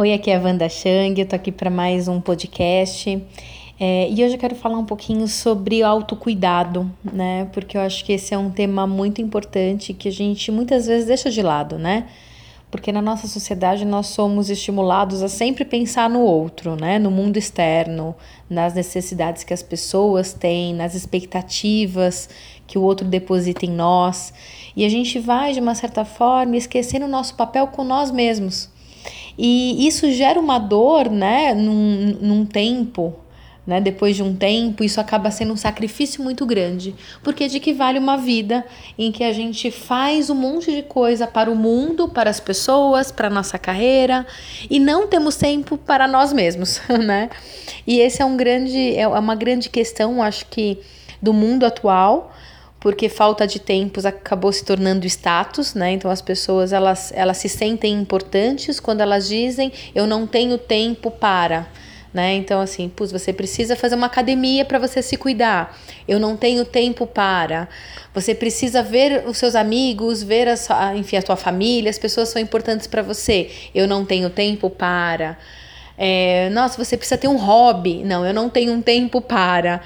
Oi, aqui é a Wanda Chang, eu tô aqui para mais um podcast. É, e hoje eu quero falar um pouquinho sobre autocuidado, né? Porque eu acho que esse é um tema muito importante que a gente muitas vezes deixa de lado, né? Porque na nossa sociedade nós somos estimulados a sempre pensar no outro, né? No mundo externo, nas necessidades que as pessoas têm, nas expectativas que o outro deposita em nós. E a gente vai, de uma certa forma, esquecendo o nosso papel com nós mesmos. E isso gera uma dor, né, num, num tempo, né, depois de um tempo, isso acaba sendo um sacrifício muito grande, porque de que vale uma vida em que a gente faz um monte de coisa para o mundo, para as pessoas, para a nossa carreira e não temos tempo para nós mesmos, né? E esse é um grande é uma grande questão, acho que do mundo atual, porque falta de tempos acabou se tornando status, né? Então as pessoas elas, elas se sentem importantes quando elas dizem eu não tenho tempo para, né? Então assim, pus, você precisa fazer uma academia para você se cuidar. Eu não tenho tempo para. Você precisa ver os seus amigos, ver a sua, enfim, a tua família, as pessoas são importantes para você. Eu não tenho tempo para. É, nossa, você precisa ter um hobby. Não, eu não tenho um tempo para.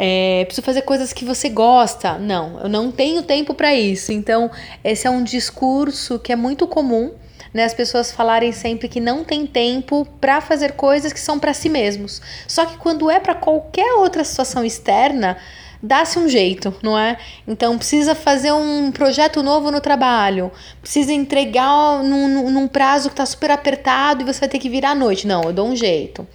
É, preciso fazer coisas que você gosta. Não, eu não tenho tempo para isso. Então, esse é um discurso que é muito comum, né? As pessoas falarem sempre que não tem tempo para fazer coisas que são para si mesmos. Só que quando é para qualquer outra situação externa, dá-se um jeito, não é? Então precisa fazer um projeto novo no trabalho, precisa entregar num, num prazo que está super apertado e você vai ter que virar à noite. Não, eu dou um jeito.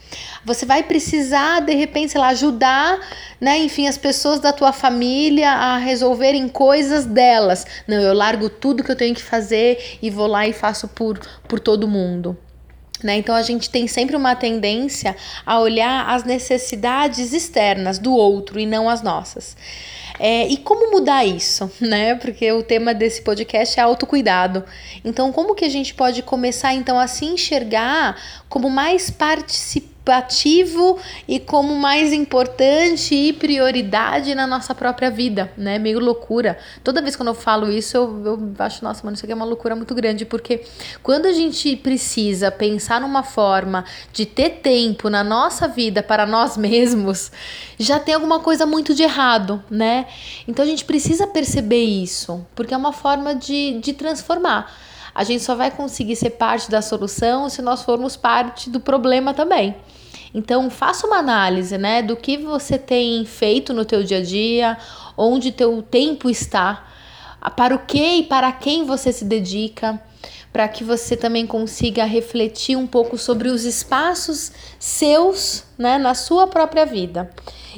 Você vai precisar, de repente, sei lá, ajudar, né, enfim, as pessoas da tua família a resolverem coisas delas. Não, eu largo tudo que eu tenho que fazer e vou lá e faço por, por todo mundo. Né? Então a gente tem sempre uma tendência a olhar as necessidades externas do outro e não as nossas. É, e como mudar isso, né? Porque o tema desse podcast é autocuidado. Então, como que a gente pode começar então a se enxergar como mais participante ativo e como mais importante e prioridade na nossa própria vida, né? Meio loucura. Toda vez que eu falo isso, eu, eu acho, nossa, mano, isso aqui é uma loucura muito grande, porque quando a gente precisa pensar numa forma de ter tempo na nossa vida para nós mesmos, já tem alguma coisa muito de errado, né? Então a gente precisa perceber isso, porque é uma forma de, de transformar. A gente só vai conseguir ser parte da solução se nós formos parte do problema também. Então, faça uma análise, né, do que você tem feito no teu dia a dia, onde teu tempo está, para o que e para quem você se dedica, para que você também consiga refletir um pouco sobre os espaços seus, né, na sua própria vida.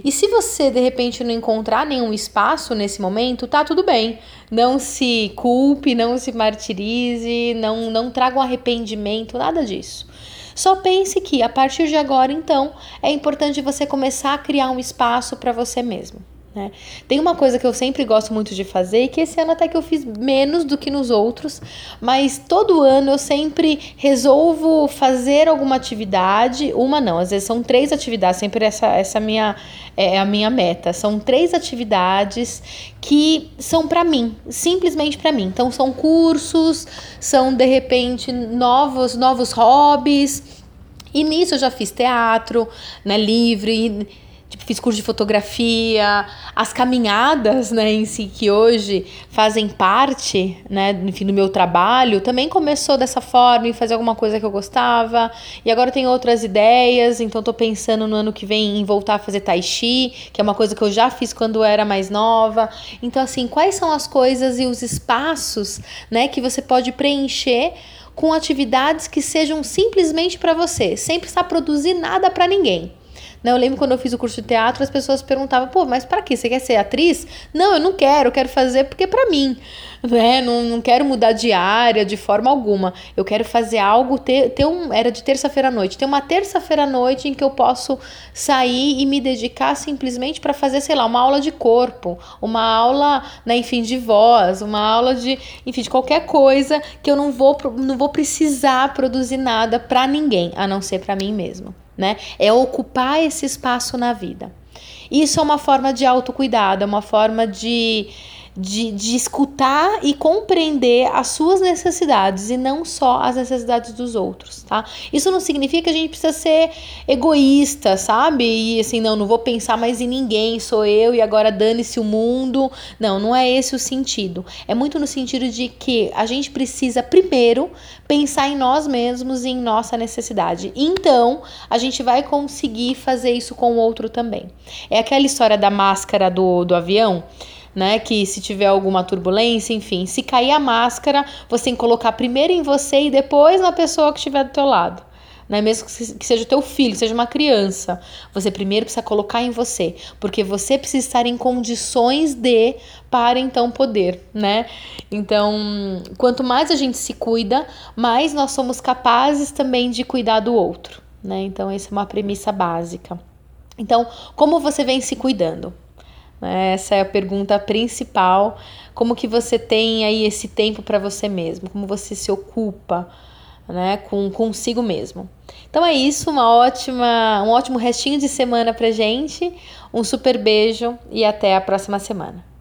E se você de repente não encontrar nenhum espaço nesse momento, tá tudo bem. Não se culpe, não se martirize, não não traga um arrependimento, nada disso. Só pense que a partir de agora, então, é importante você começar a criar um espaço para você mesmo. Né? Tem uma coisa que eu sempre gosto muito de fazer e que esse ano até que eu fiz menos do que nos outros, mas todo ano eu sempre resolvo fazer alguma atividade, uma não, às vezes são três atividades, sempre essa essa minha é a minha meta. São três atividades que são para mim, simplesmente para mim. Então são cursos, são de repente novos novos hobbies. E nisso eu já fiz teatro, né, livre, Tipo, fiz curso de fotografia, as caminhadas, né, em si, que hoje fazem parte, né, enfim, do meu trabalho, também começou dessa forma, em fazer alguma coisa que eu gostava, e agora tem outras ideias, então tô pensando no ano que vem em voltar a fazer tai chi, que é uma coisa que eu já fiz quando era mais nova. Então, assim, quais são as coisas e os espaços, né, que você pode preencher com atividades que sejam simplesmente para você, sem precisar produzir nada para ninguém. Né? Eu lembro quando eu fiz o curso de teatro, as pessoas perguntavam, pô, mas para que? Você quer ser atriz? Não, eu não quero, eu quero fazer porque é para mim. Né? Não, não quero mudar de área de forma alguma. Eu quero fazer algo, ter, ter um. Era de terça-feira à noite. Ter uma terça-feira à noite em que eu posso sair e me dedicar simplesmente para fazer, sei lá, uma aula de corpo, uma aula, né, enfim, de voz, uma aula de, enfim, de qualquer coisa que eu não vou, não vou precisar produzir nada para ninguém, a não ser para mim mesmo né? É ocupar esse espaço na vida. Isso é uma forma de autocuidado, é uma forma de, de, de escutar e compreender as suas necessidades e não só as necessidades dos outros, tá? Isso não significa que a gente precisa ser egoísta, sabe? E assim, não, não vou pensar mais em ninguém, sou eu e agora dane-se o mundo. Não, não é esse o sentido. É muito no sentido de que a gente precisa primeiro pensar em nós mesmos e em nossa necessidade. Então, a gente vai conseguir fazer isso com o outro também. É aquela história da máscara do, do avião né? Que se tiver alguma turbulência, enfim, se cair a máscara, você tem que colocar primeiro em você e depois na pessoa que estiver do teu lado. Né? Mesmo que seja teu filho, seja uma criança, você primeiro precisa colocar em você, porque você precisa estar em condições de para então poder, né? Então, quanto mais a gente se cuida, mais nós somos capazes também de cuidar do outro, né? Então, essa é uma premissa básica. Então, como você vem se cuidando? Essa é a pergunta principal. Como que você tem aí esse tempo para você mesmo? Como você se ocupa, né, com consigo mesmo? Então é isso, uma ótima, um ótimo restinho de semana pra gente. Um super beijo e até a próxima semana.